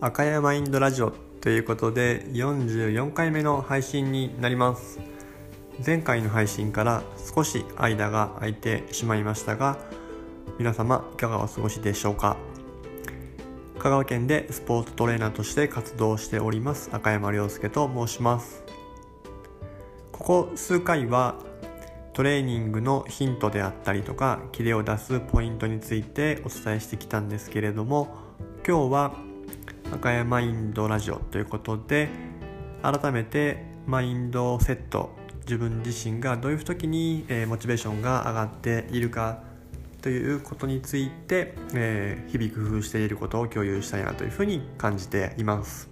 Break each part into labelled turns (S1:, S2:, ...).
S1: 赤山インドラジオということで44回目の配信になります。前回の配信から少し間が空いてしまいましたが皆様いかがお過ごしでしょうか？香川県でスポーツトレーナーとして活動しております赤山亮介と申します。ここ数回はトレーニングのヒントであったりとかキレを出すポイントについてお伝えしてきたんですけれども今日は赤山インドラジオということで改めてマインドセット自分自身がどういう時に、えモチベーションが上がっているかということについて、え日々工夫していることを共有したいなというふうに感じています。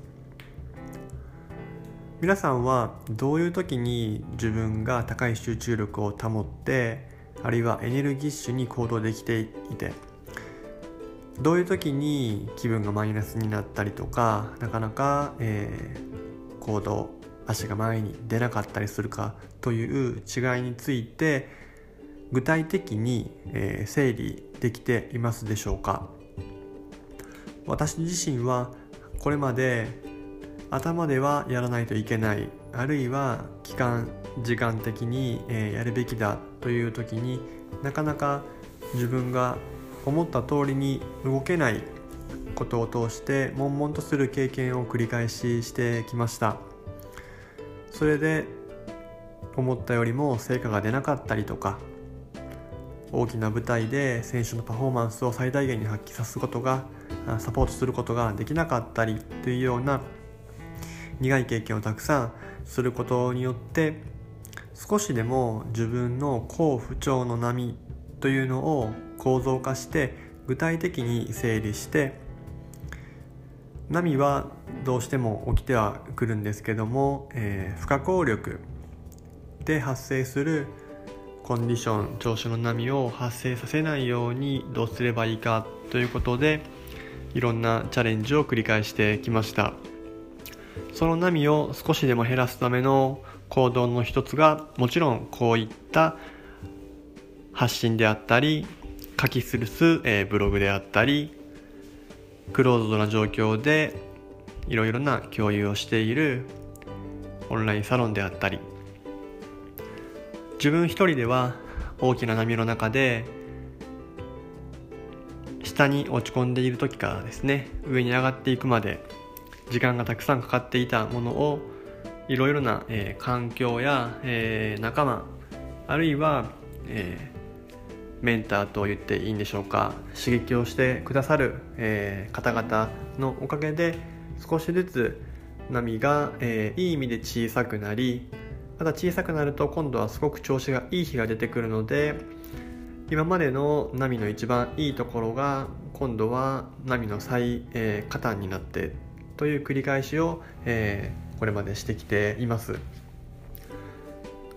S1: 皆さんはどういう時に自分が高い集中力を保ってあるいはエネルギッシュに行動できていてどういう時に気分がマイナスになったりとかなかなか、えー、行動足が前に出なかったりするかという違いについて具体的に、えー、整理できていますでしょうか。私自身はこれまで頭ではやらないといけないあるいは期間時間的に、えー、やるべきだという時になかなか自分が思った通りに動けないことを通して悶々とする経験を繰り返ししてきました。それで思ったよりも成果が出なかったりとか大きな舞台で選手のパフォーマンスを最大限に発揮させることがサポートすることができなかったりというような苦い経験をたくさんすることによって少しでも自分の好不調の波というのを構造化して具体的に整理して波はどうしても起きてはくるんですけども、えー、不可抗力で発生するコンディション調子の波を発生させないようにどうすればいいかということでいろんなチャレンジを繰り返してきました。その波を少しでも減らすための行動の一つがもちろんこういった発信であったり書きするす、えー、ブログであったりクローズドな状況でいろいろな共有をしているオンラインサロンであったり。自分一人では大きな波の中で下に落ち込んでいる時からですね上に上がっていくまで時間がたくさんかかっていたものをいろいろな、えー、環境や、えー、仲間あるいは、えー、メンターと言っていいんでしょうか。刺激をしてくださる、えー、方々のおかげで少しずつ波が、えー、いい意味で小さくなりまた小さくなると今度はすごく調子がいい日が出てくるので今までの波の一番いいところが今度は波の最、えー、になってという繰り返しを、えー、これまでしてきています。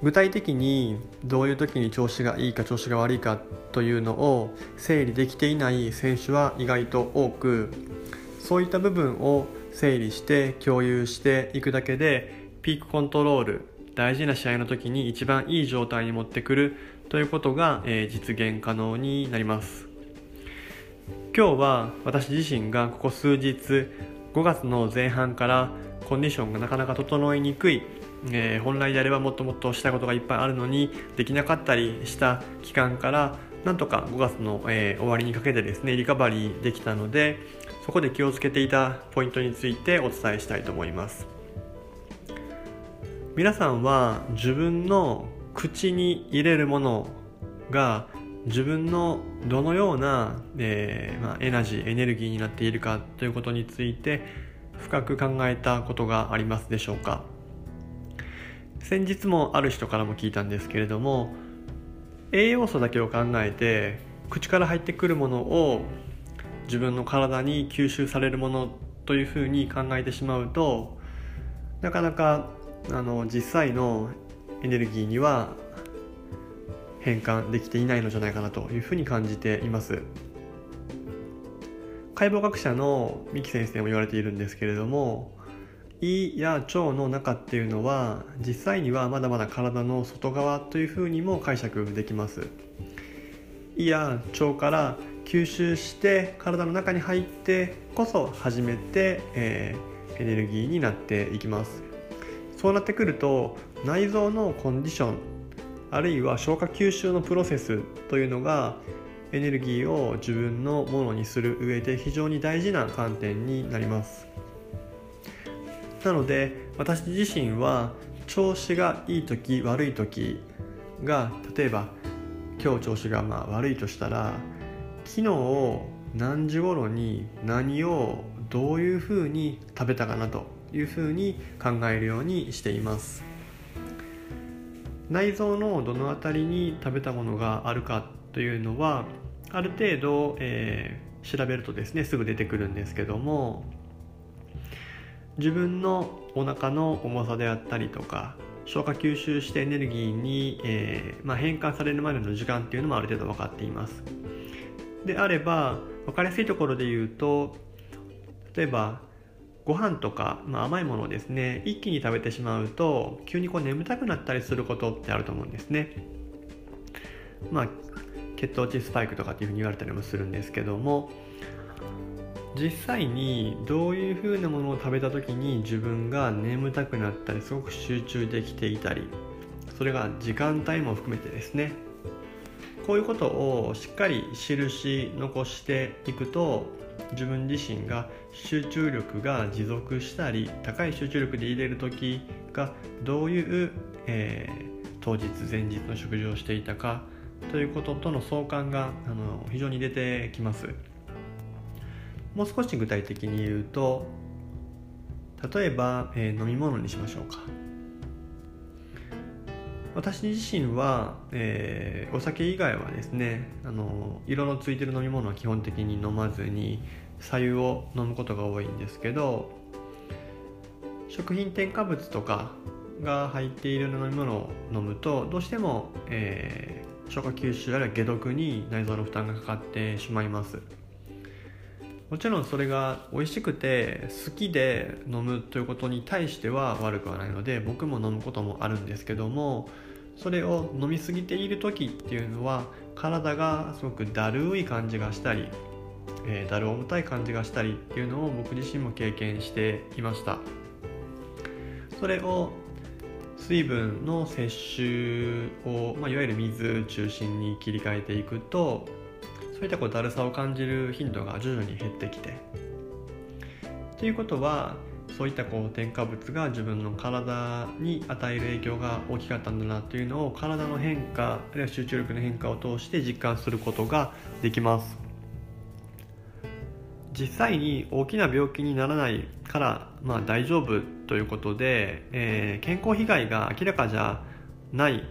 S1: 具体的にどういう時に調子がいいか調子が悪いかというのを整理できていない選手は意外と多くそういった部分を整理して共有していくだけでピークコントロール大事な試合の時に一番いい状態に持ってくるということが、え、実現可能になります。今日は私自身がここ数日5月の前半からコンディションがなかなか整いにくい、えー、本来であればもっともっとしたことがいっぱいあるのにできなかったりした期間からなんとか5月の、えー、終わりにかけてですねリカバリーできたのでそこで気をつけていたポイントについてお伝えしたいと思います。皆さんは自分の口に入れるものが自分のどのような、えー、まあ、エナジーエネルギーになっているかということについて深く考えたことがありますでしょうか？先日もある人からも聞いたんですけれども栄養素だけを考えて口から入ってくるものを自分の体に吸収されるものというふうに考えてしまうとなかなかあの実際のエネルギーには変換できていないのじゃないかなというふうに感じています。解剖学者の三木先生も言われているんですけれども胃や腸の中っていうのは実際にはまだまだ体の外側というふうにも解釈できます。胃や腸から吸収して体の中に入ってこそ初めて、えー、エネルギーになっていきます。そうなってくると内臓のコンディションあるいは消化吸収のプロセスというのがエネルギーを自分のものにする上で非常に大事な観点になります。なので私自身は調子がいい時悪い時が例えば今日調子がまあ悪いとしたら昨日何時頃に何をどういうふうに食べたかなというふうに考えるようにしています。内臓のどの辺りに食べたものがあるかというのはある程度、えー、調べるとですねすぐ出てくるんですけども自分のお腹の重さであったりとか消化吸収してエネルギーに、えー、まあ、変換されるまでの時間っていうのもある程度分かっています。であれば分かりやすいところで言うと例えばご飯とか、まあ、甘いものをですね一気に食べてしまうと急にこう眠たくなったりすることってあると思うんですね。まあ血糖値スパイクとかっていうふうに言われたりもするんですけども実際にどういうふうなものを食べた時に自分が眠たくなったりすごく集中できていたりそれが時間帯も含めてですね。こういうことをしっかり印残していくと自分自身が集中力が持続したり高い集中力で入れる時がどういう、えー、当日前日の食事をしていたかということとの相関があの非常に出てきます。もう少し具体的に言うと例えば、えー、飲み物にしましょうか。私自身は、えー、お酒以外はですねあの色のついてる飲み物は基本的に飲まずに白湯を飲むことが多いんですけど食品添加物とかが入っている飲み物を飲むとどうしても、えー、消化吸収あるいは解毒に内臓の負担がかかってしまいます。もちろんそれが美味しくて好きで飲むということに対しては悪くはないので僕も飲むこともあるんですけどもそれを飲み過ぎている時っていうのは体がすごくだるい感じがしたり、えー、だる重たい感じがしたりっていうのを僕自身も経験していました。それを水分の摂取を、まあ、いわゆる水中心に切り替えていくとそういったこうだるさを感じる頻度が徐々に減ってきて。ということはそういったこう添加物が自分の体に与える影響が大きかったんだなというのを体の変化あるいは集中力の変化を通して実感することができます。実際に大きな病気にならないから、まあ、大丈夫ということで、えー、健康被害が明らかじゃない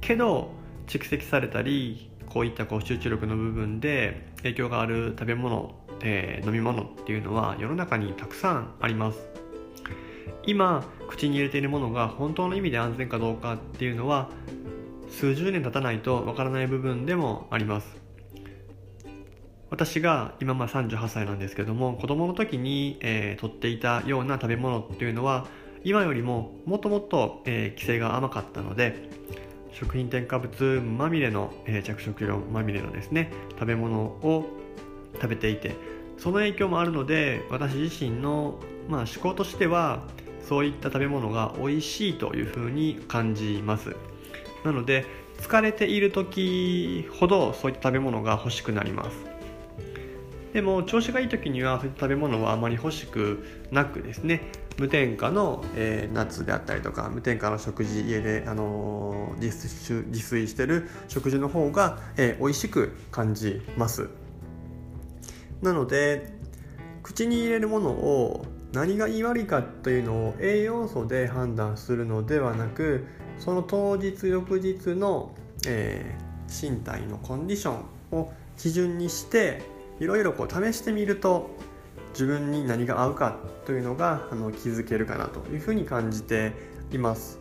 S1: けど蓄積されたりこういったこう集中力の部分で影響がある食べ物、えー、飲み物っていうのは世の中にたくさんあります。今口に入れているものが本当の意味で安全かどうかっていうのは数十年経たないとわからない部分でもあります。私が今まあ38歳なんですけども子供の時に、えー、取っていたような食べ物っていうのは今よりももっともっと、えー、規制が甘かったので食品添加物まみれの、えー、着色料まみれのですね食べ物を食べていてその影響もあるので私自身の、まあ、思考としてはそういった食べ物が美味しいというふうに感じます。なので疲れている時ほどそういった食べ物が欲しくなります。でも調子がいい時にはそういった食べ物はあまり欲しくなくですね無添加の、えー、ナッツであったりとか無添加の食事家で、あのー、自炊してる食事の方が、えー、美味しく感じます。なので口に入れるものを何がいい悪いかというのを栄養素で判断するのではなくその当日翌日の、えー、身体のコンディションを基準にしていろいろこう試してみると自分に何が合うかというのがあの気づけるかなというふうに感じています。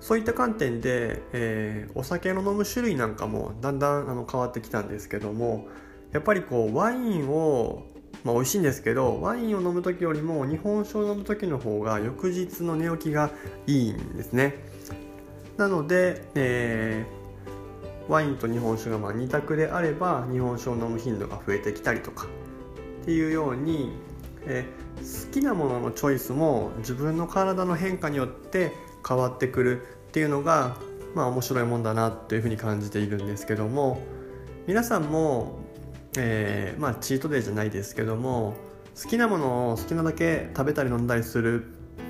S1: そういった観点で、えー、お酒の飲む種類なんかもだんだんあの変わってきたんですけどもやっぱりこうワインをまあ、美味しいんですけどワインを飲む時よりも日本酒を飲む時の方が翌日の寝起きがいいんですね。なので、えー、ワインと日本酒がまあ2択であれば日本酒を飲む頻度が増えてきたりとかっていうように、え好きなもののチョイスも自分の体の変化によって変わってくるっていうのがまあ面白いもんだなというふうに感じているんですけども皆さんも、えー、まあチートデイじゃないですけども好きなものを好きなだけ食べたり飲んだりするっ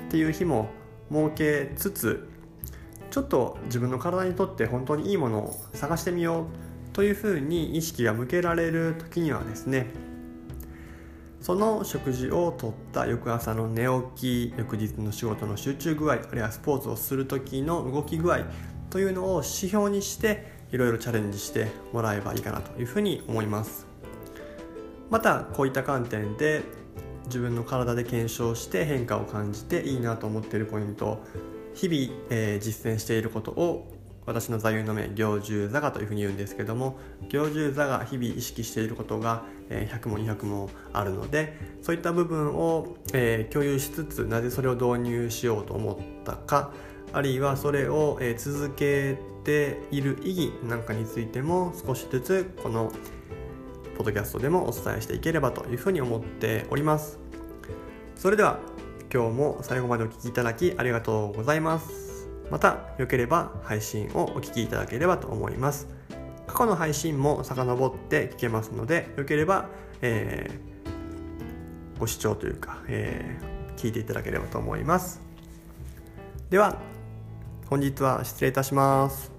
S1: ていう日も設けつつちょっと自分の体にとって本当にいいものを探してみようというふうに意識が向けられる時にはですねその食事をとった翌朝の寝起き翌日の仕事の集中具合あるいはスポーツをする時の動き具合というのを指標にしていろいろチャレンジしてもらえばいいかなというふうに思います。またこういった観点で自分の体で検証して変化を感じていいなと思っているポイント日々、えー、実践していることを私の座右の銘行住座がというふうに言うんですけども行住座が日々意識していることが、100も200もあるのでそういった部分を、え、共有しつつなぜそれを導入しようと思ったかあるいはそれを、え続けている意義なんかについても少しずつこのポッドキャストでもお伝えしていければというふうに思っております。それでは今日も最後までお聴きいただきありがとうございます。また良ければ配信をお聴きいただければと思います。過去の配信も遡って聞けますのでよければ、えー、ご視聴というか、えー、聞いていただければと思います。では本日は失礼いたします。